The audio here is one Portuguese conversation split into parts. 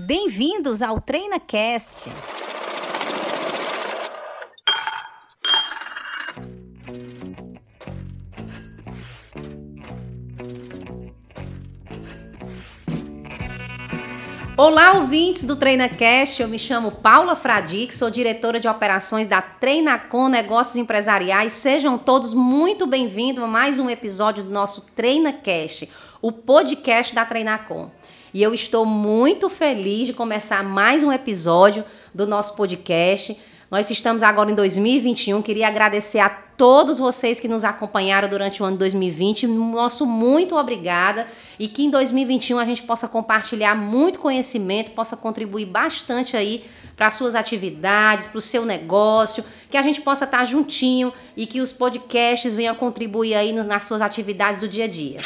Bem-vindos ao TreinaCast. Olá, ouvintes do TreinaCast. Eu me chamo Paula Fradique, sou diretora de operações da Treinacom Negócios Empresariais. Sejam todos muito bem-vindos a mais um episódio do nosso TreinaCast, o podcast da Treinacom. E eu estou muito feliz de começar mais um episódio do nosso podcast. Nós estamos agora em 2021. Queria agradecer a todos vocês que nos acompanharam durante o ano 2020. Nosso muito obrigada e que em 2021 a gente possa compartilhar muito conhecimento, possa contribuir bastante aí para suas atividades, para o seu negócio, que a gente possa estar juntinho e que os podcasts venham contribuir aí nas suas atividades do dia a dia.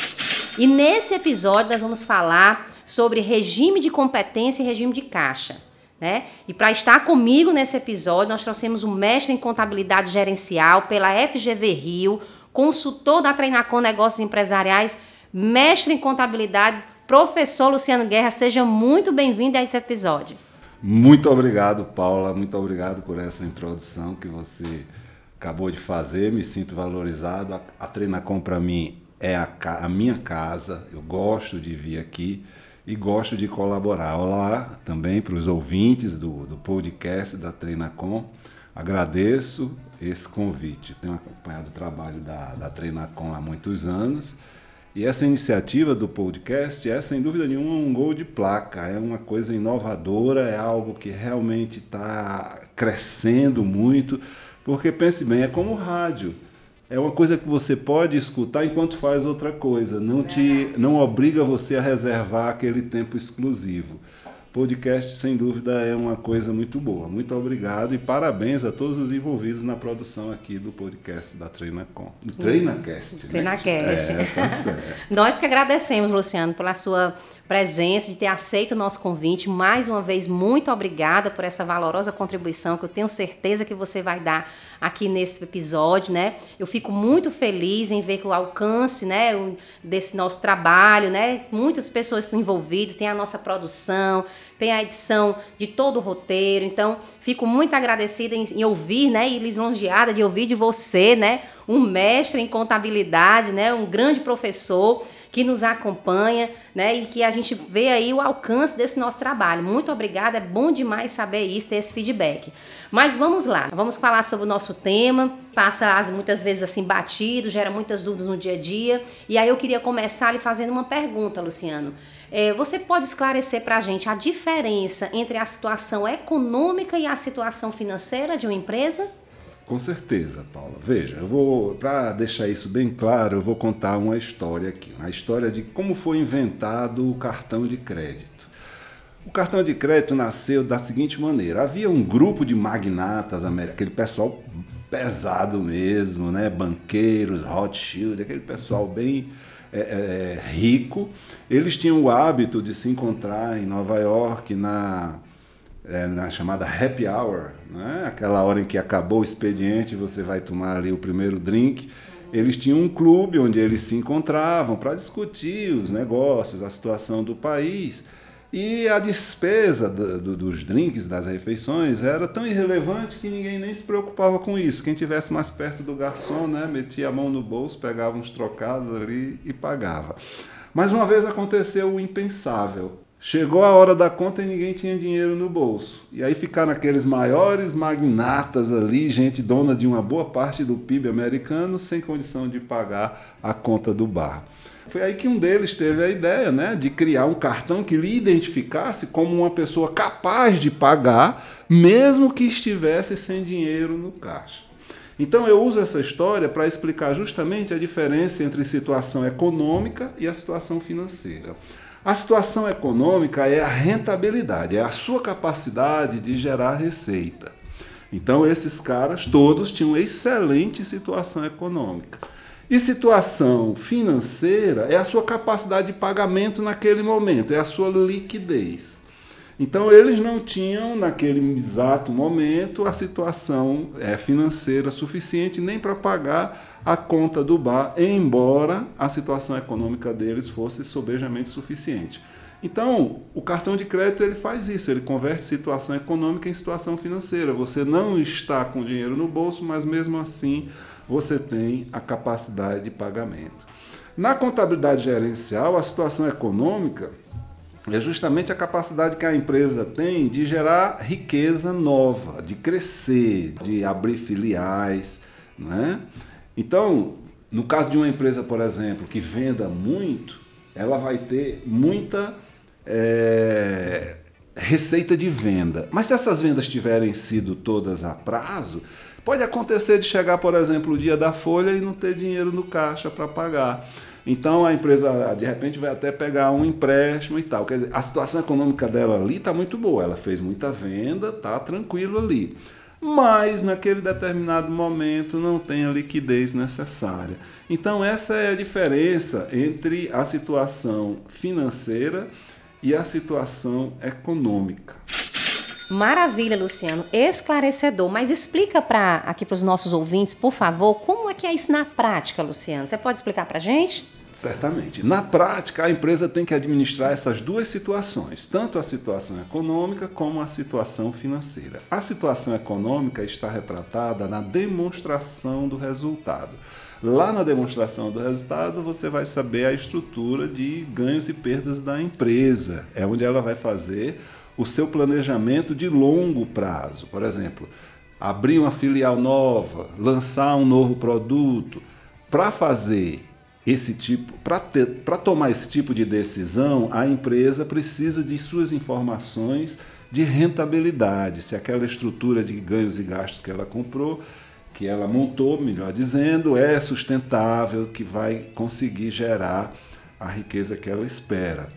E nesse episódio nós vamos falar sobre regime de competência e regime de caixa. Né? E para estar comigo nesse episódio, nós trouxemos um mestre em contabilidade gerencial pela FGV Rio, consultor da Treinacom Negócios Empresariais, mestre em contabilidade, professor Luciano Guerra. Seja muito bem-vindo a esse episódio. Muito obrigado, Paula. Muito obrigado por essa introdução que você acabou de fazer. Me sinto valorizado. A Treinacom para mim é a, a minha casa. Eu gosto de vir aqui e gosto de colaborar. Olá também para os ouvintes do, do podcast da Treinacom. Agradeço esse convite. Tenho acompanhado o trabalho da, da Treinacom há muitos anos. E essa iniciativa do podcast é, sem dúvida nenhuma, um gol de placa. É uma coisa inovadora, é algo que realmente está crescendo muito. Porque pense bem, é como rádio é uma coisa que você pode escutar enquanto faz outra coisa. Não te não obriga você a reservar aquele tempo exclusivo. Podcast, sem dúvida, é uma coisa muito boa. Muito obrigado e parabéns a todos os envolvidos na produção aqui do podcast da Treinacom. Do TreinaCast. TreinaCast. Né? É, tá Nós que agradecemos, Luciano, pela sua presença, de ter aceito o nosso convite. Mais uma vez, muito obrigada por essa valorosa contribuição que eu tenho certeza que você vai dar aqui nesse episódio, né? Eu fico muito feliz em ver que o alcance, né, desse nosso trabalho, né? Muitas pessoas estão envolvidas, tem a nossa produção, tem a edição de todo o roteiro. Então, fico muito agradecida em, em ouvir, né, e lisonjeada de ouvir de você, né, um mestre em contabilidade, né, um grande professor que nos acompanha, né? E que a gente vê aí o alcance desse nosso trabalho. Muito obrigada, é bom demais saber isso, ter esse feedback. Mas vamos lá, vamos falar sobre o nosso tema. Passa as, muitas vezes assim batido, gera muitas dúvidas no dia a dia. E aí eu queria começar lhe fazendo uma pergunta, Luciano. É, você pode esclarecer para a gente a diferença entre a situação econômica e a situação financeira de uma empresa? Com certeza, Paula. Veja, eu vou para deixar isso bem claro, eu vou contar uma história aqui, a história de como foi inventado o cartão de crédito. O cartão de crédito nasceu da seguinte maneira: havia um grupo de magnatas, aquele pessoal pesado mesmo, né? Banqueiros, Rothschild, aquele pessoal bem é, é, rico. Eles tinham o hábito de se encontrar em Nova York na é, na chamada happy hour, né? aquela hora em que acabou o expediente, você vai tomar ali o primeiro drink. Eles tinham um clube onde eles se encontravam para discutir os negócios, a situação do país. E a despesa do, do, dos drinks, das refeições, era tão irrelevante que ninguém nem se preocupava com isso. Quem tivesse mais perto do garçom, né, metia a mão no bolso, pegava uns trocados ali e pagava. Mas uma vez aconteceu o impensável. Chegou a hora da conta e ninguém tinha dinheiro no bolso. E aí ficaram aqueles maiores magnatas ali, gente dona de uma boa parte do PIB americano, sem condição de pagar a conta do bar. Foi aí que um deles teve a ideia né, de criar um cartão que lhe identificasse como uma pessoa capaz de pagar, mesmo que estivesse sem dinheiro no caixa. Então eu uso essa história para explicar justamente a diferença entre situação econômica e a situação financeira. A situação econômica é a rentabilidade, é a sua capacidade de gerar receita. Então, esses caras todos tinham excelente situação econômica. E situação financeira é a sua capacidade de pagamento naquele momento, é a sua liquidez. Então eles não tinham naquele exato momento a situação é, financeira suficiente nem para pagar a conta do bar, embora a situação econômica deles fosse sobejamente suficiente. Então, o cartão de crédito ele faz isso, ele converte situação econômica em situação financeira. Você não está com dinheiro no bolso, mas mesmo assim você tem a capacidade de pagamento. Na contabilidade gerencial, a situação econômica é justamente a capacidade que a empresa tem de gerar riqueza nova, de crescer, de abrir filiais. Né? Então, no caso de uma empresa, por exemplo, que venda muito, ela vai ter muita é, receita de venda. Mas se essas vendas tiverem sido todas a prazo, pode acontecer de chegar, por exemplo, o dia da folha e não ter dinheiro no caixa para pagar. Então a empresa de repente vai até pegar um empréstimo e tal. Dizer, a situação econômica dela ali está muito boa, ela fez muita venda, está tranquilo ali. Mas naquele determinado momento não tem a liquidez necessária. Então essa é a diferença entre a situação financeira e a situação econômica. Maravilha, Luciano, esclarecedor. Mas explica para aqui para os nossos ouvintes, por favor, como é que é isso na prática, Luciano? Você pode explicar para gente? Certamente. Na prática, a empresa tem que administrar essas duas situações, tanto a situação econômica como a situação financeira. A situação econômica está retratada na demonstração do resultado. Lá na demonstração do resultado, você vai saber a estrutura de ganhos e perdas da empresa. É onde ela vai fazer o seu planejamento de longo prazo. Por exemplo, abrir uma filial nova, lançar um novo produto. Para fazer esse tipo, para tomar esse tipo de decisão, a empresa precisa de suas informações de rentabilidade, se aquela estrutura de ganhos e gastos que ela comprou que ela montou, melhor dizendo, é sustentável, que vai conseguir gerar a riqueza que ela espera.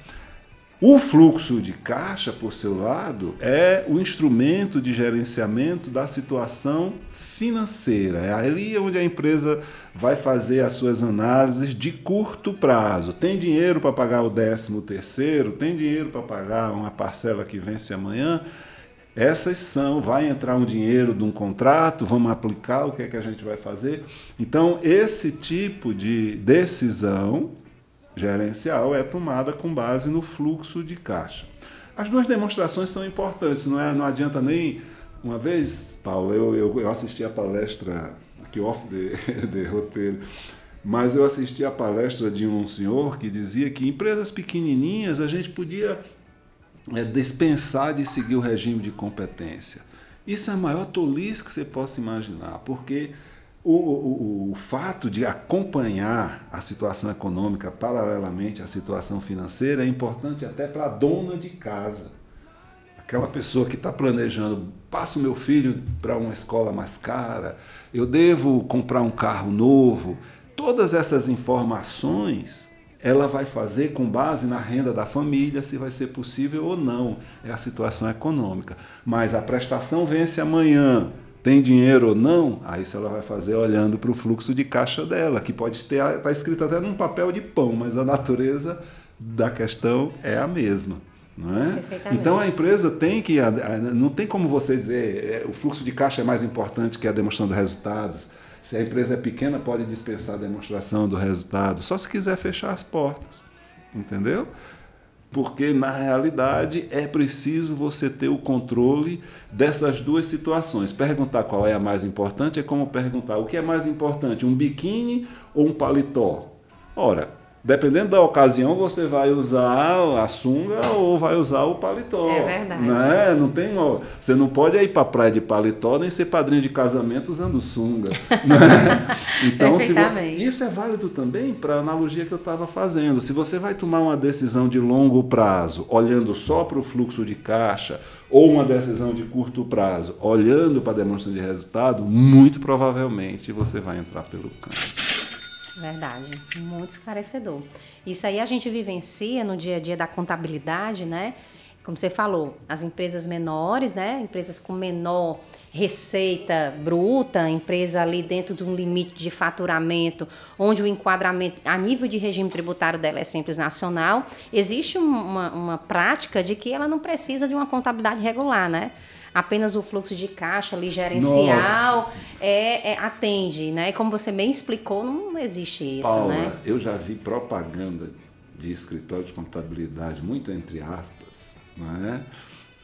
O fluxo de caixa, por seu lado, é o instrumento de gerenciamento da situação financeira. É ali onde a empresa vai fazer as suas análises de curto prazo. Tem dinheiro para pagar o décimo terceiro? Tem dinheiro para pagar uma parcela que vence amanhã? Essas são, vai entrar um dinheiro de um contrato, vamos aplicar, o que é que a gente vai fazer? Então, esse tipo de decisão gerencial é tomada com base no fluxo de caixa. As duas demonstrações são importantes, não, é, não adianta nem. Uma vez, Paulo, eu, eu, eu assisti a palestra, aqui off de, de roteiro, mas eu assisti a palestra de um senhor que dizia que empresas pequenininhas a gente podia é, dispensar de seguir o regime de competência. Isso é a maior tolice que você possa imaginar, porque o, o, o, fato de acompanhar a situação econômica paralelamente à situação financeira é importante até para a dona de casa. Aquela pessoa que está planejando, passo meu filho para uma escola mais cara, eu devo comprar um carro novo. Todas essas informações ela vai fazer com base na renda da família, se vai ser possível ou não. É a situação econômica. Mas a prestação vence amanhã. Tem dinheiro ou não? Aí isso ela vai fazer olhando para o fluxo de caixa dela, que pode estar tá escrito até num papel de pão, mas a natureza da questão é a mesma. É? Então a empresa tem que. Não tem como você dizer é, o fluxo de caixa é mais importante que a demonstração de resultados se a empresa é pequena, pode dispensar a demonstração do resultado, só se quiser fechar as portas. Entendeu? Porque na realidade é preciso você ter o controle dessas duas situações. Perguntar qual é a mais importante é como perguntar o que é mais importante, um biquíni ou um paletó? Ora, dependendo da ocasião, você vai usar a sunga ou vai usar o paletó. É verdade. Né? Não tem, você não pode ir para a praia de paletó nem ser padrinho de casamento usando sunga. né? Então, se, isso é válido também para a analogia que eu estava fazendo. Se você vai tomar uma decisão de longo prazo, olhando só para o fluxo de caixa, ou uma decisão de curto prazo, olhando para a demonstração de resultado, muito provavelmente você vai entrar pelo canto. Verdade, muito esclarecedor. Isso aí a gente vivencia no dia a dia da contabilidade, né? Como você falou, as empresas menores, né? Empresas com menor receita bruta, empresa ali dentro de um limite de faturamento, onde o enquadramento a nível de regime tributário dela é simples nacional, existe uma, uma prática de que ela não precisa de uma contabilidade regular, né? Apenas o fluxo de caixa ali gerencial é, é, atende, né? Como você bem explicou, não existe isso, Paula, né? eu já vi propaganda de escritório de contabilidade, muito entre aspas, não é?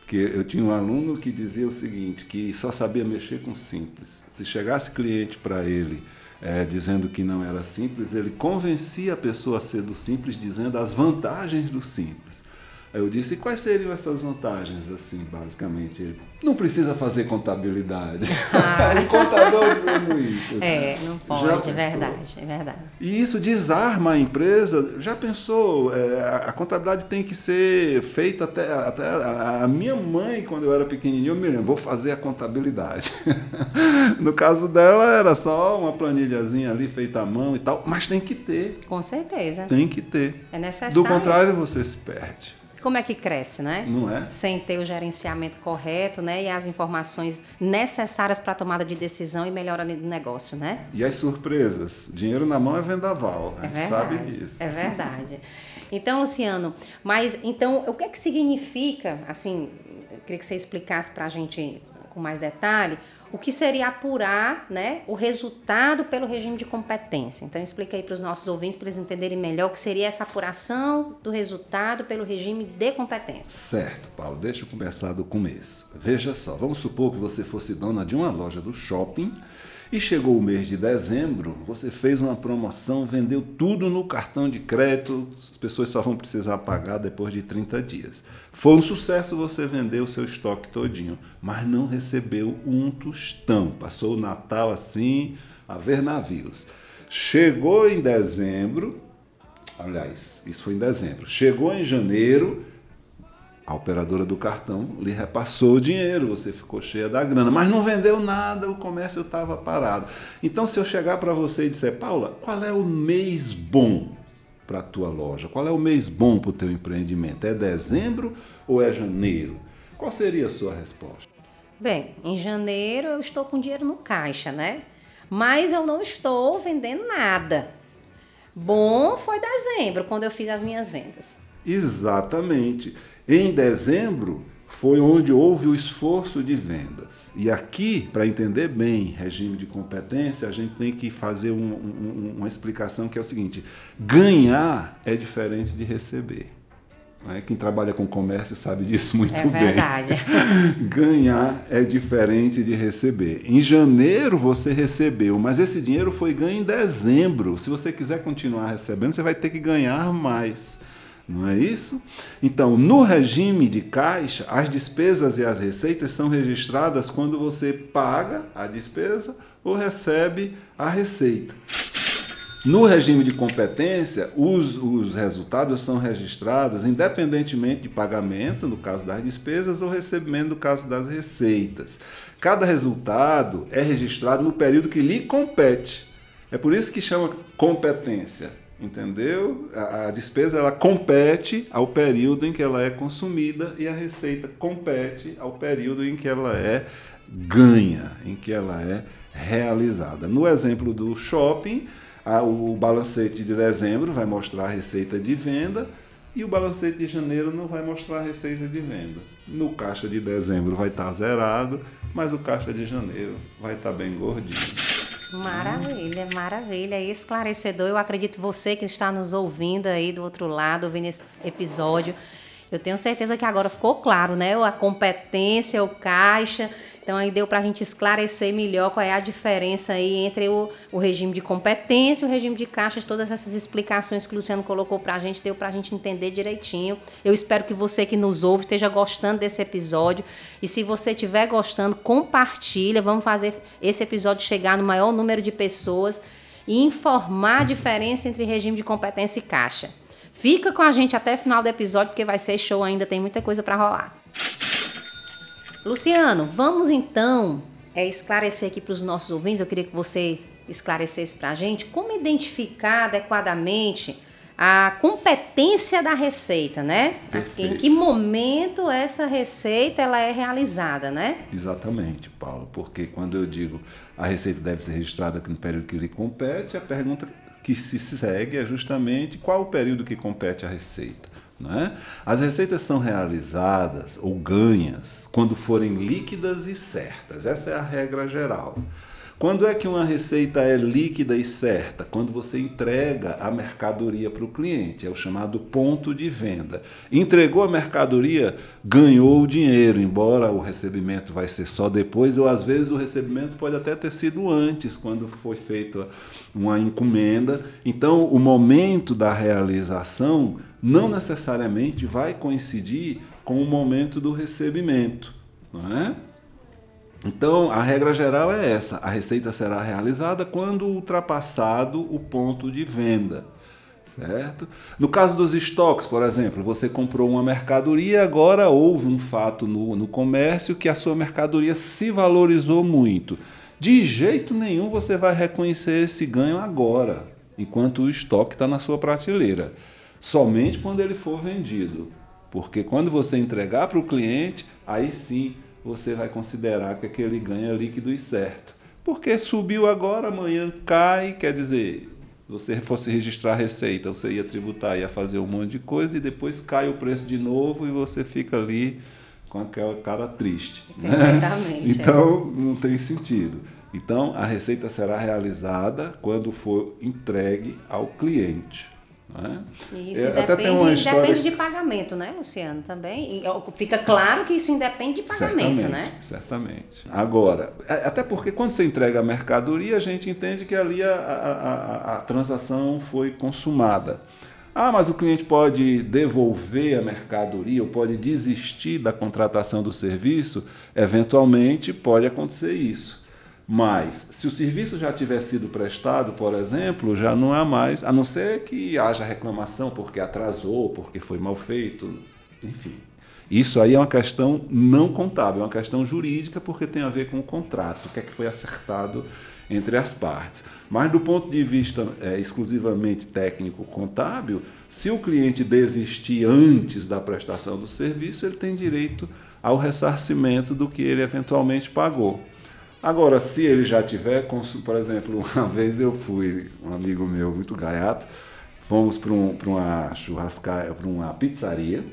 que eu tinha um aluno que dizia o seguinte, que só sabia mexer com simples. Se chegasse cliente para ele é, dizendo que não era simples, ele convencia a pessoa a ser do simples, dizendo as vantagens do simples. Aí eu disse, e quais seriam essas vantagens, assim, basicamente? Ele, não precisa fazer contabilidade. Ah. o contador dizendo isso. É, não pode, é verdade, é verdade. E isso desarma a empresa. Já pensou? É, a contabilidade tem que ser feita até, até a, a, minha mãe, quando eu era pequenininho, eu me lembro, vou fazer a contabilidade. no caso dela, era só uma planilhazinha ali feita à mão e tal, mas tem que ter. Com certeza. Tem que ter. É necessário. Do contrário, você se perde. Como é que cresce, né? Não é? Sem ter o gerenciamento correto, né? E as informações necessárias para a tomada de decisão e melhora do negócio, né? E as surpresas. Dinheiro na mão é vendaval. A gente é sabe disso. É verdade. Então, Luciano, mas então o que é que significa, assim, eu queria que você explicasse para a gente com mais detalhe, o que seria apurar né, o resultado pelo regime de competência. Então, explica aí para os nossos ouvintes, para eles entenderem melhor o que seria essa apuração do resultado pelo regime de competência. Certo, Paulo, deixa eu começar do começo. Veja só, vamos supor que você fosse dona de uma loja do shopping e chegou o mês de dezembro, você fez uma promoção, vendeu tudo no cartão de crédito, as pessoas só vão precisar pagar depois de 30 dias. Foi um sucesso você vender o seu estoque todinho, mas não recebeu um tostão. Passou o Natal assim, a ver navios. Chegou em dezembro, aliás, isso foi em dezembro. Chegou em janeiro, a operadora do cartão lhe repassou o dinheiro, você ficou cheia da grana, mas não vendeu nada, o comércio estava parado. Então, se eu chegar para você e disser, Paula, qual é o mês bom para a tua loja? Qual é o mês bom para o teu empreendimento? É dezembro ou é janeiro? Qual seria a sua resposta? Bem, em janeiro eu estou com dinheiro no caixa, né? Mas eu não estou vendendo nada. Bom foi dezembro, quando eu fiz as minhas vendas. Exatamente. Em dezembro foi onde houve o esforço de vendas. E aqui, para entender bem regime de competência, a gente tem que fazer um, um, uma explicação que é o seguinte: ganhar é diferente de receber. É? Quem trabalha com comércio sabe disso muito é bem. Ganhar é diferente de receber. Em janeiro você recebeu, mas esse dinheiro foi ganho em dezembro. Se você quiser continuar recebendo, você vai ter que ganhar mais não é isso? Então, no regime de caixa, as despesas e as receitas são registradas quando você paga a despesa ou recebe a receita. No regime de competência, os, os resultados são registrados independentemente de pagamento, no caso das despesas, ou recebimento, no caso das receitas. Cada resultado é registrado no período que lhe compete. É por isso que chama competência entendeu? A, a, despesa ela compete ao período em que ela é consumida e a receita compete ao período em que ela é ganha, em que ela é realizada. No exemplo do shopping, a, o balancete de dezembro vai mostrar a receita de venda e o balancete de janeiro não vai mostrar a receita de venda. No caixa de dezembro vai estar zerado, mas o caixa de janeiro vai estar bem gordinho. Maravilha, maravilha, esclarecedor. Eu acredito você que está nos ouvindo aí do outro lado, ouvindo esse episódio. Eu tenho certeza que agora ficou claro, né? A competência, o caixa então aí deu para a gente esclarecer melhor qual é a diferença aí entre o, o regime de competência e o regime de caixas, todas essas explicações que o Luciano colocou para a gente, deu para a gente entender direitinho. Eu espero que você que nos ouve esteja gostando desse episódio e se você estiver gostando, compartilha, vamos fazer esse episódio chegar no maior número de pessoas e informar a diferença entre regime de competência e caixa. Fica com a gente até o final do episódio porque vai ser show ainda, tem muita coisa para rolar. Luciano, vamos então é, esclarecer aqui para os nossos ouvintes. Eu queria que você esclarecesse para a gente como identificar adequadamente a competência da receita, né? Perfeito. Em que momento essa receita ela é realizada, né? Exatamente, Paulo, porque quando eu digo a receita deve ser registrada no período que lhe compete, a pergunta que se segue é justamente qual o período que compete a receita. Né? As receitas são realizadas ou ganhas quando forem líquidas e certas. Essa é a regra geral. Quando é que uma receita é líquida e certa? Quando você entrega a mercadoria para o cliente, é o chamado ponto de venda. Entregou a mercadoria, ganhou o dinheiro, embora o recebimento vai ser só depois, ou às vezes o recebimento pode até ter sido antes, quando foi feita uma encomenda. Então, o momento da realização não necessariamente vai coincidir com o momento do recebimento, não é? Então, a regra geral é essa: a receita será realizada quando ultrapassado o ponto de venda. Certo? No caso dos estoques, por exemplo, você comprou uma mercadoria, agora houve um fato no, no comércio que a sua mercadoria se valorizou muito. De jeito nenhum você vai reconhecer esse ganho agora, enquanto o estoque está na sua prateleira. Somente quando ele for vendido. Porque quando você entregar para o cliente, aí sim você vai considerar que aquele ganho é líquido e certo. Porque subiu agora, amanhã cai, quer dizer, você fosse registrar a receita, você ia tributar, ia fazer um monte de coisa e depois cai o preço de novo e você fica ali com aquela cara triste. Né? Exatamente. Né? Então, não tem sentido. Então, a receita será realizada quando for entregue ao cliente. Né? Isso é, depende, história... depende de pagamento, né, Luciano? Também. Fica claro que isso independe de pagamento, certamente, né? Certamente. Agora, é, até porque quando você entrega a mercadoria, a gente entende que ali a, a, a, a transação foi consumada. Ah, mas o cliente pode devolver a mercadoria ou pode desistir da contratação do serviço? Eventualmente pode acontecer isso. Mas, se o serviço já tiver sido prestado, por exemplo, já não há mais, a não ser que haja reclamação porque atrasou, porque foi mal feito, enfim. Isso aí é uma questão não contábil, é uma questão jurídica porque tem a ver com o contrato, o que é que foi acertado entre as partes. Mas do ponto de vista é, exclusivamente técnico-contábil, se o cliente desistir antes da prestação do serviço, ele tem direito ao ressarcimento do que ele eventualmente pagou. Agora, se ele já tiver, por exemplo, uma vez eu fui, um amigo meu muito gaiato, fomos para um, uma churrascaria, para uma pizzaria,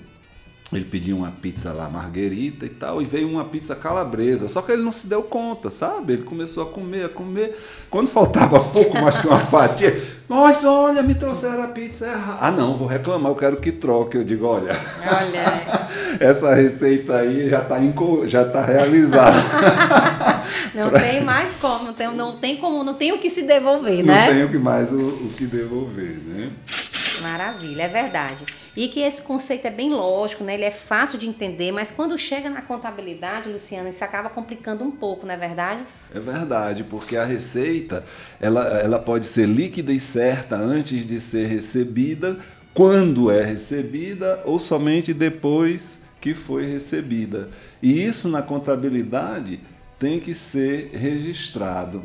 ele pediu uma pizza lá, marguerita e tal, e veio uma pizza calabresa. Só que ele não se deu conta, sabe? Ele começou a comer, a comer. Quando faltava pouco mais que uma fatia, mas olha, me trouxeram a pizza errada. Ah, não, vou reclamar, eu quero que troque. Eu digo, olha. Olha. essa receita aí já está já tá realizada. Não pra... tem mais como, não tem, não tem como, não tem o que se devolver, né? Não tem o que mais o, o que devolver, né? Maravilha, é verdade. E que esse conceito é bem lógico, né? Ele é fácil de entender, mas quando chega na contabilidade, Luciana, isso acaba complicando um pouco, não é verdade? É verdade, porque a receita ela, ela pode ser líquida e certa antes de ser recebida, quando é recebida ou somente depois que foi recebida. E isso na contabilidade tem que ser registrado.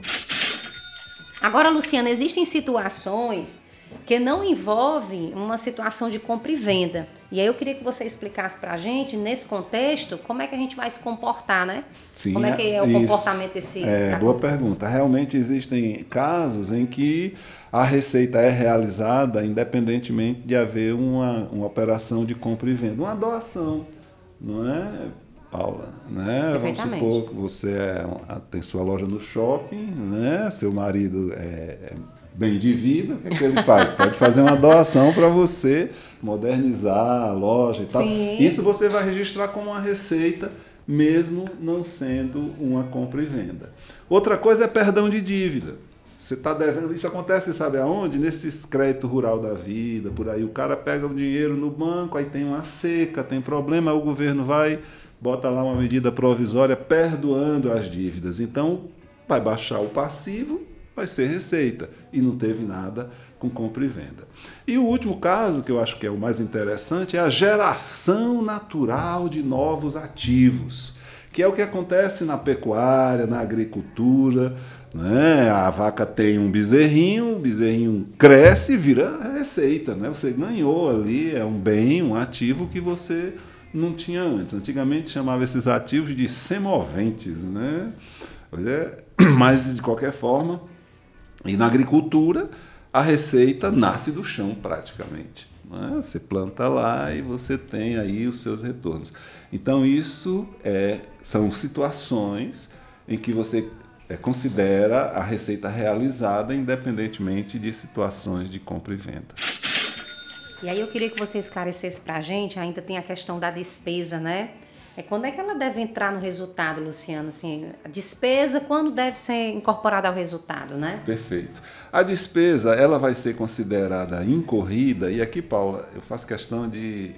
Agora, Luciana, existem situações que não envolve uma situação de compra e venda. E aí eu queria que você explicasse para a gente, nesse contexto, como é que a gente vai se comportar, né? Sim, como é que é o isso. comportamento desse... É, boa pergunta. Realmente existem casos em que a receita é realizada independentemente de haver uma, uma operação de compra e venda. Uma doação, não é, Paula? Né? Vamos supor que você é, tem sua loja no shopping, né? seu marido é, é bem de vida, o que, é que ele faz? Pode fazer uma doação para você modernizar a loja e tal. Sim. Isso você vai registrar como uma receita, mesmo não sendo uma compra e venda. Outra coisa é perdão de dívida. Você está devendo, isso acontece, sabe aonde? Nesses créditos rural da vida, por aí. O cara pega o dinheiro no banco, aí tem uma seca, tem problema, o governo vai, bota lá uma medida provisória perdoando as dívidas. Então, vai baixar o passivo vai ser receita. E não teve nada com compra e venda. E o último caso, que eu acho que é o mais interessante, é a geração natural de novos ativos, que é o que acontece na pecuária, na agricultura. Né? A vaca tem um bezerrinho, o bezerrinho cresce e vira receita. Né? Você ganhou ali, é um bem, um ativo que você não tinha antes. Antigamente chamava esses ativos de semoventes, né? Mas de qualquer forma, e na agricultura, a receita nasce do chão praticamente. É? Você planta lá e você tem aí os seus retornos. Então, isso é, são situações em que você é, considera a receita realizada independentemente de situações de compra e venda. E aí eu queria que você esclarecesse para a gente, ainda tem a questão da despesa, né? É quando é que ela deve entrar no resultado, Luciano? Assim, a despesa, quando deve ser incorporada ao resultado, né? Perfeito. A despesa, ela vai ser considerada incorrida, e aqui, Paula, eu faço questão de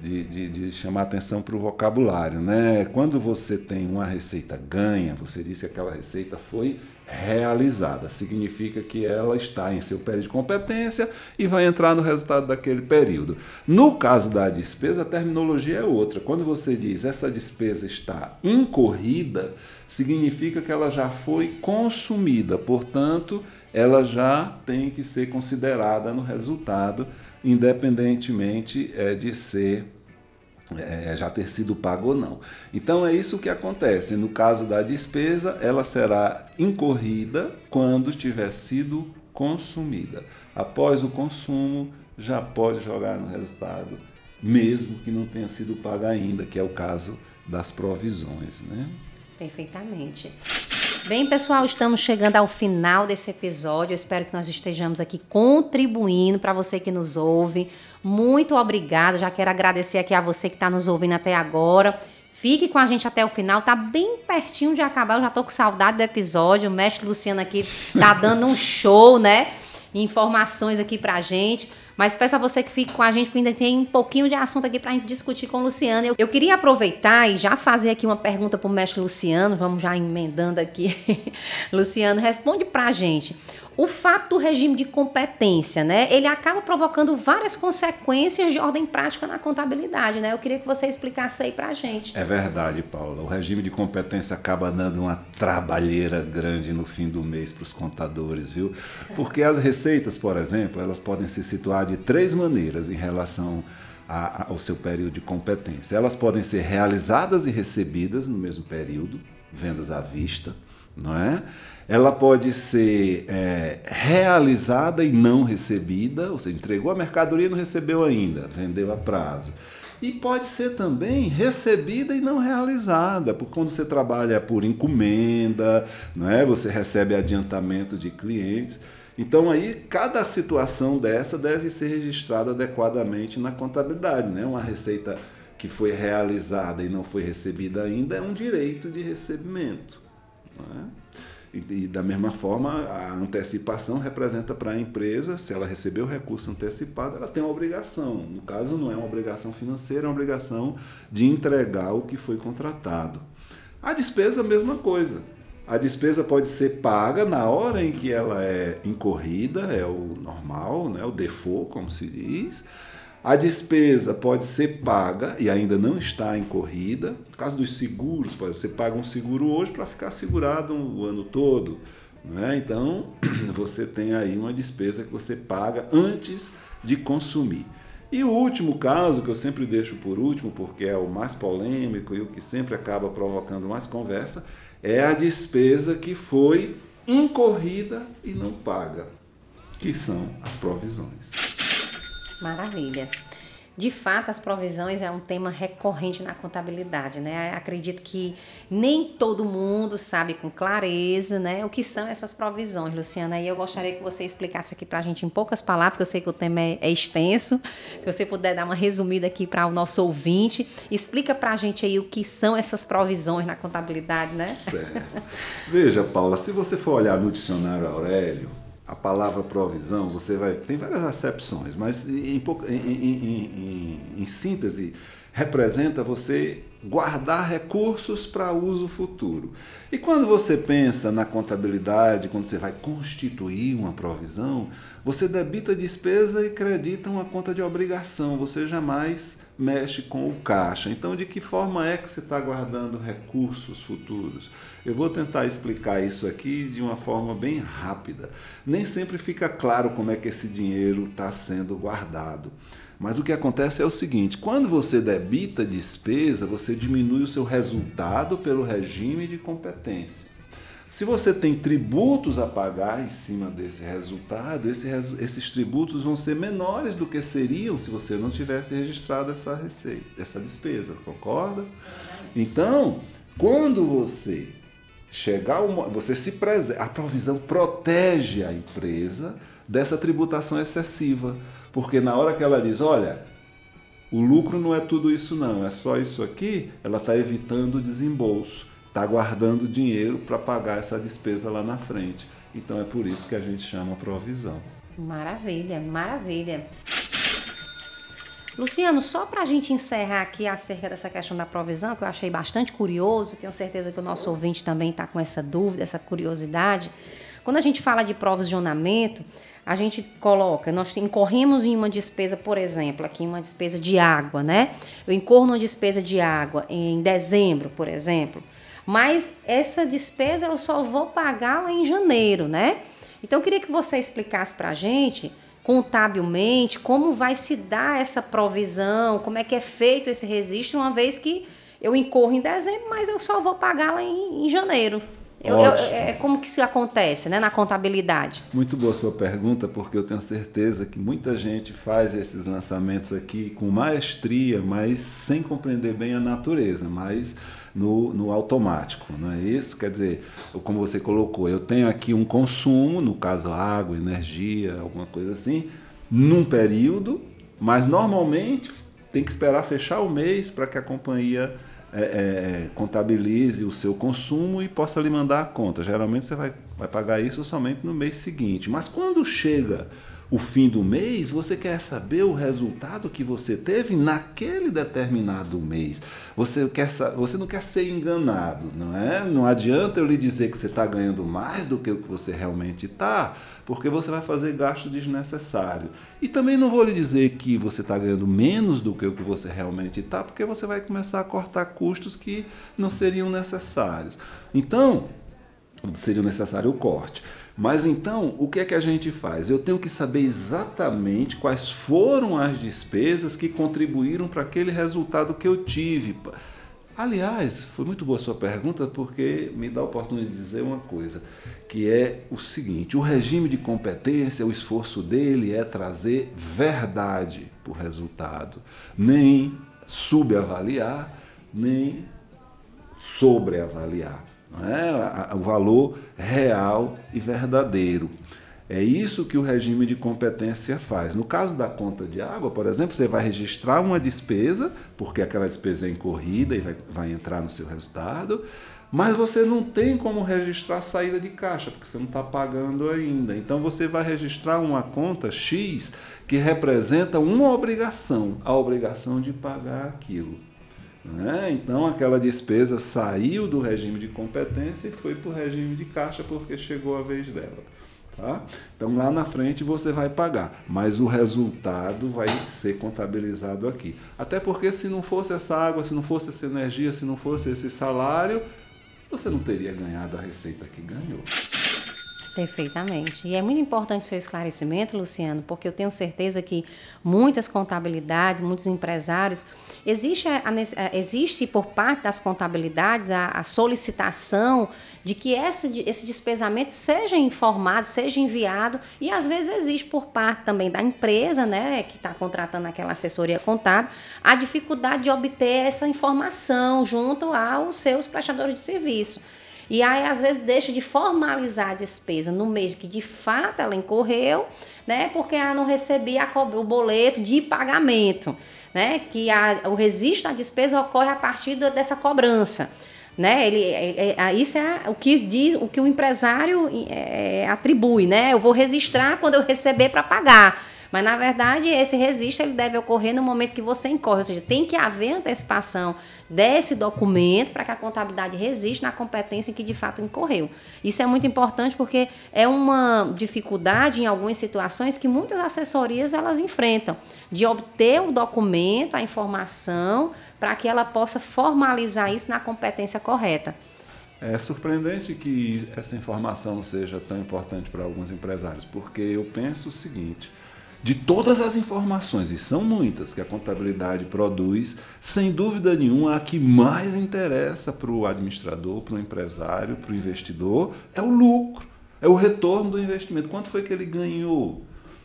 de, de, de chamar atenção para o vocabulário. Né? Quando você tem uma receita ganha, você disse que aquela receita foi realizada. Significa que ela está em seu período de competência e vai entrar no resultado daquele período. No caso da despesa, a terminologia é outra. Quando você diz essa despesa está incorrida, significa que ela já foi consumida, portanto, ela já tem que ser considerada no resultado independentemente é, de ser é, já ter sido pago ou não. Então é isso que acontece. No caso da despesa, ela será incorrida quando tiver sido consumida. Após o consumo, já pode jogar no resultado, mesmo que não tenha sido paga ainda, que é o caso das provisões. Né? Perfeitamente. Bem, pessoal, estamos chegando ao final desse episódio. Eu espero que nós estejamos aqui contribuindo para você que nos ouve. Muito obrigada. Já quero agradecer aqui a você que está nos ouvindo até agora. Fique com a gente até o final, tá bem pertinho de acabar. Eu já tô com saudade do episódio. O mestre Luciano aqui tá dando um show, né? Informações aqui pra gente. Mas peço a você que fique com a gente, porque ainda tem um pouquinho de assunto aqui para a gente discutir com o Luciano. Eu, eu, queria aproveitar e já fazer aqui uma pergunta para o mestre Luciano, vamos já emendando aqui. Luciano, responde para a gente. O fato do regime de competência, né, ele acaba provocando várias consequências de ordem prática na contabilidade, né? Eu queria que você explicasse aí pra gente. É verdade, Paula. O regime de competência acaba dando uma trabalheira grande no fim do mês para os contadores, viu? Porque as receitas, por exemplo, elas podem se situar de três maneiras em relação ao seu período de competência. Elas podem ser realizadas e recebidas no mesmo período, vendas à vista, não é? ela pode ser é, realizada e não recebida, ou seja, entregou a mercadoria e não recebeu ainda, vendeu a prazo. E pode ser também recebida e não realizada, porque quando você trabalha por encomenda, não é? você recebe adiantamento de clientes. Então aí cada situação dessa deve ser registrada adequadamente na contabilidade. Né? Uma receita que foi realizada e não foi recebida ainda é um direito de recebimento. Não é? E, e, da mesma forma, a antecipação representa para a empresa, se ela receber o recurso antecipado, ela tem uma obrigação. No caso, não é uma obrigação financeira, é uma obrigação de entregar o que foi contratado. A despesa, a mesma coisa. A despesa pode ser paga na hora em que ela é incorrida, é o normal, né, o default, como se diz a despesa pode ser paga e ainda não está em corrida. No caso dos seguros, pode ser paga um seguro hoje para ficar segurado o ano todo. Né? Então, você tem aí uma despesa que você paga antes de consumir. E o último caso, que eu sempre deixo por último, porque é o mais polêmico e o que sempre acaba provocando mais conversa, é a despesa que foi incorrida e não paga, que são as provisões. Maravilha. De fato, as provisões é um tema recorrente na contabilidade, né? Acredito que nem todo mundo sabe com clareza, né, o que são essas provisões, Luciana. E eu gostaria que você explicasse aqui para a gente em poucas palavras, porque eu sei que o tema é, é extenso. Se você puder dar uma resumida aqui para o nosso ouvinte, explica para a gente aí o que são essas provisões na contabilidade, né? Certo. Veja, Paula, se você for olhar no dicionário Aurélio, a palavra provisão, você vai. Tem várias acepções, mas em, em, em, em síntese, representa você guardar recursos para uso futuro. E quando você pensa na contabilidade, quando você vai constituir uma provisão, você debita despesa e credita uma conta de obrigação. Você jamais mexe com o caixa. Então, de que forma é que você está guardando recursos futuros? Eu vou tentar explicar isso aqui de uma forma bem rápida. Nem sempre fica claro como é que esse dinheiro está sendo guardado. Mas o que acontece é o seguinte: quando você debita despesa, você diminui o seu resultado pelo regime de competência. Se você tem tributos a pagar em cima desse resultado, esse, esses tributos vão ser menores do que seriam se você não tivesse registrado essa receita, essa despesa, concorda? Então, quando você chegar uma, você se preserva, a provisão protege a empresa dessa tributação excessiva, porque na hora que ela diz, olha, o lucro não é tudo isso não, é só isso aqui, ela está evitando o desembolso, está guardando dinheiro para pagar essa despesa lá na frente. Então é por isso que a gente chama provisão. Maravilha, maravilha. Luciano, só para a gente encerrar aqui acerca dessa questão da provisão, que eu achei bastante curioso, tenho certeza que o nosso ouvinte também está com essa dúvida, essa curiosidade. Quando a gente fala de provisionamento, a gente coloca, nós incorremos em uma despesa, por exemplo, aqui uma despesa de água, né? Eu incorro numa despesa de água em dezembro, por exemplo, mas essa despesa eu só vou pagá-la em janeiro, né? Então eu queria que você explicasse para a gente contabilmente, como vai se dar essa provisão, como é que é feito esse registro, uma vez que eu incorro em dezembro, mas eu só vou pagá-la em, em, janeiro. Eu, eu, é como que isso acontece né, na contabilidade? Muito boa sua pergunta, porque eu tenho certeza que muita gente faz esses lançamentos aqui com maestria, mas sem compreender bem a natureza. Mas no, no automático, não é isso? Quer dizer, como você colocou, eu tenho aqui um consumo, no caso água, energia, alguma coisa assim, num período, mas normalmente tem que esperar fechar o mês para que a companhia é, é, contabilize o seu consumo e possa lhe mandar a conta. Geralmente você vai, vai pagar isso somente no mês seguinte. Mas quando chega o fim do mês, você quer saber o resultado que você teve naquele determinado mês. Você, quer, você não quer ser enganado, não é? Não adianta eu lhe dizer que você está ganhando mais do que o que você realmente está, porque você vai fazer gasto desnecessário. E também não vou lhe dizer que você está ganhando menos do que o que você realmente está, porque você vai começar a cortar custos que não seriam necessários. Então, seria necessário o corte. Mas então, o que é que a gente faz? Eu tenho que saber exatamente quais foram as despesas que contribuíram para aquele resultado que eu tive. Aliás, foi muito boa a sua pergunta porque me dá a oportunidade de dizer uma coisa, que é o seguinte: o regime de competência, o esforço dele é trazer verdade para o resultado, nem subavaliar, nem sobreavaliar é? o valor real e verdadeiro. É isso que o regime de competência faz. No caso da conta de água, por exemplo, você vai registrar uma despesa, porque aquela despesa é incorrida e vai, vai entrar no seu resultado, mas você não tem como registrar a saída de caixa, porque você não está pagando ainda. Então você vai registrar uma conta X que representa uma obrigação, a obrigação de pagar aquilo. Né? Então aquela despesa saiu do regime de competência e foi para o regime de caixa porque chegou a vez dela. Tá? Então lá na frente você vai pagar, mas o resultado vai ser contabilizado aqui. Até porque se não fosse essa água, se não fosse essa energia, se não fosse esse salário, você não teria ganhado a receita que ganhou. Perfeitamente. E é muito importante seu esclarecimento, Luciano, porque eu tenho certeza que muitas contabilidades, muitos empresários, existe, a, a, existe por parte das contabilidades a, a solicitação de que esse, esse despesamento seja informado, seja enviado, e às vezes existe por parte também da empresa, né, que está contratando aquela assessoria contábil, a dificuldade de obter essa informação junto aos seus prestadores de serviço. E aí, às vezes, deixa de formalizar a despesa no mês que de fato ela incorreu, né? Porque ela não recebia o boleto de pagamento, né? Que a, o registro da despesa ocorre a partir dessa cobrança. Né? Ele, é, é, isso é o que diz, o que o empresário é, atribui, né? Eu vou registrar quando eu receber para pagar. Mas na verdade, esse registro ele deve ocorrer no momento que você incorre, ou seja, tem que haver antecipação desse documento para que a contabilidade resista na competência em que de fato incorreu. Isso é muito importante porque é uma dificuldade em algumas situações que muitas assessorias elas enfrentam de obter o documento, a informação, para que ela possa formalizar isso na competência correta. É surpreendente que essa informação seja tão importante para alguns empresários, porque eu penso o seguinte: de todas as informações, e são muitas, que a contabilidade produz, sem dúvida nenhuma, a que mais interessa para o administrador, para o empresário, para o investidor, é o lucro, é o retorno do investimento. Quanto foi que ele ganhou?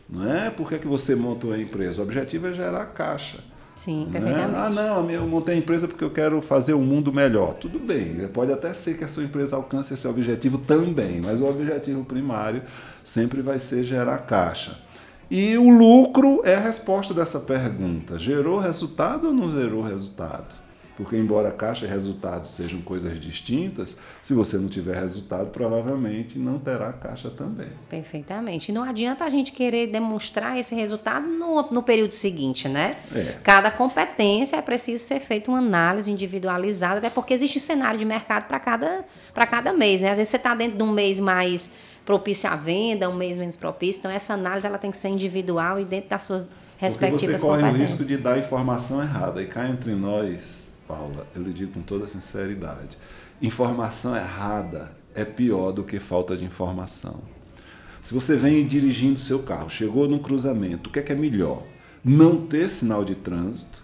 Não é? Por que, é que você montou a empresa? O objetivo é gerar caixa. Sim, né? perfeitamente. Ah, não, eu montei a empresa porque eu quero fazer um mundo melhor. Tudo bem, pode até ser que a sua empresa alcance esse objetivo também, mas o objetivo primário sempre vai ser gerar caixa. E o lucro é a resposta dessa pergunta. Gerou resultado ou não gerou resultado? Porque, embora caixa e resultado sejam coisas distintas, se você não tiver resultado, provavelmente não terá caixa também. Perfeitamente. E não adianta a gente querer demonstrar esse resultado no, no período seguinte, né? É. Cada competência é preciso ser feita uma análise individualizada, até porque existe cenário de mercado para cada, cada mês, né? Às vezes você está dentro de um mês mais propício à venda, um mês menos propício, então essa análise ela tem que ser individual e dentro das suas respectivas Porque você corre o risco de dar informação errada. E cá entre nós, Paula, eu lhe digo com toda sinceridade, informação errada é pior do que falta de informação. Se você vem dirigindo seu carro, chegou num cruzamento, o que é que é melhor? Não ter sinal de trânsito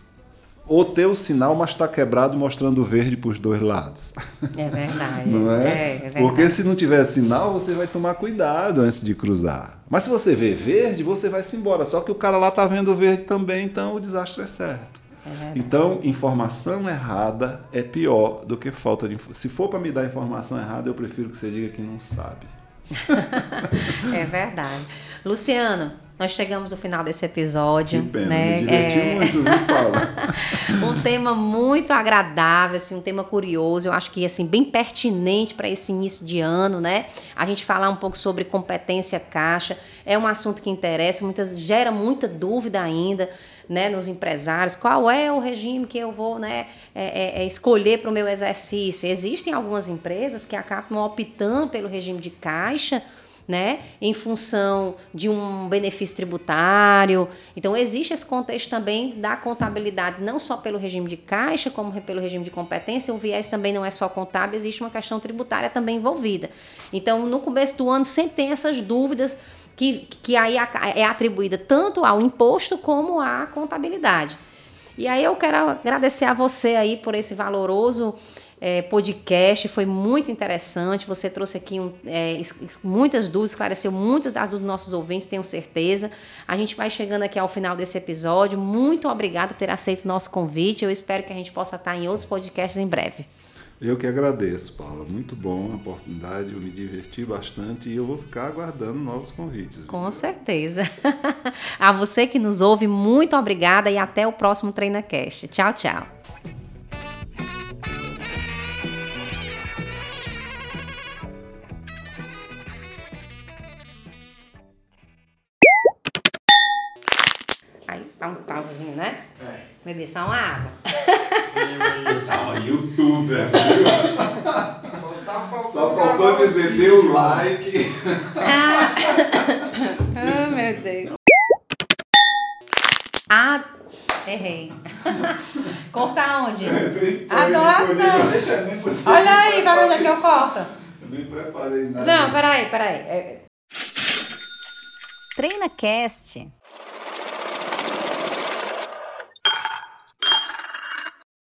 o sinal, mas está quebrado mostrando verde para os dois lados. É verdade. Não é? é, é verdade. Porque se não tiver sinal, você vai tomar cuidado antes de cruzar. Mas se você vê verde, você vai se embora. Só que o cara lá está vendo verde também, então o desastre é certo. É. Então, informação errada é pior do que falta de informação. Se for para me dar informação errada, eu prefiro que você diga que não sabe. É verdade. Luciano, nós chegamos ao final desse episódio. Que pena, né? me diverti É, muito, viu, Paula? um tema muito agradável, assim, um tema curioso, eu acho que assim bem pertinente para esse início de ano, né? A gente falar um pouco sobre competência caixa é um assunto que interessa, muitas gera muita dúvida ainda. Né, nos empresários, qual é o regime que eu vou né, é, é, é escolher para o meu exercício? Existem algumas empresas que acabam optando pelo regime de caixa, né, em função de um benefício tributário. Então, existe esse contexto também da contabilidade, não só pelo regime de caixa, como pelo regime de competência. O viés também não é só contábil, existe uma questão tributária também envolvida. Então, no começo do ano, sempre tem essas dúvidas que, que aí é atribuída tanto ao imposto como à contabilidade. E aí eu quero agradecer a você aí por esse valoroso é, podcast, foi muito interessante. Você trouxe aqui um, é, muitas dúvidas, esclareceu muitas das dúvidas dos nossos ouvintes, tenho certeza. A gente vai chegando aqui ao final desse episódio. Muito obrigada por ter aceito o nosso convite. Eu espero que a gente possa estar em outros podcasts em breve. Eu que agradeço, Paula. Muito bom a oportunidade, eu me diverti bastante e eu vou ficar aguardando novos convites. viu? Com certeza. a você que nos ouve, muito obrigada e até o próximo TreinaCast. Tchau, tchau. É. Beber só uma água. Você tá uma youtuber, viu? Só tá faltando Só faltou dizer, dê o like. Ah, oh, meu Deus. Ah, errei. Cortar onde? A doação. Deixa, deixa Olha aí, onde é que eu corto? Eu nem preparei nada. Não, peraí, peraí. É... TreinaCast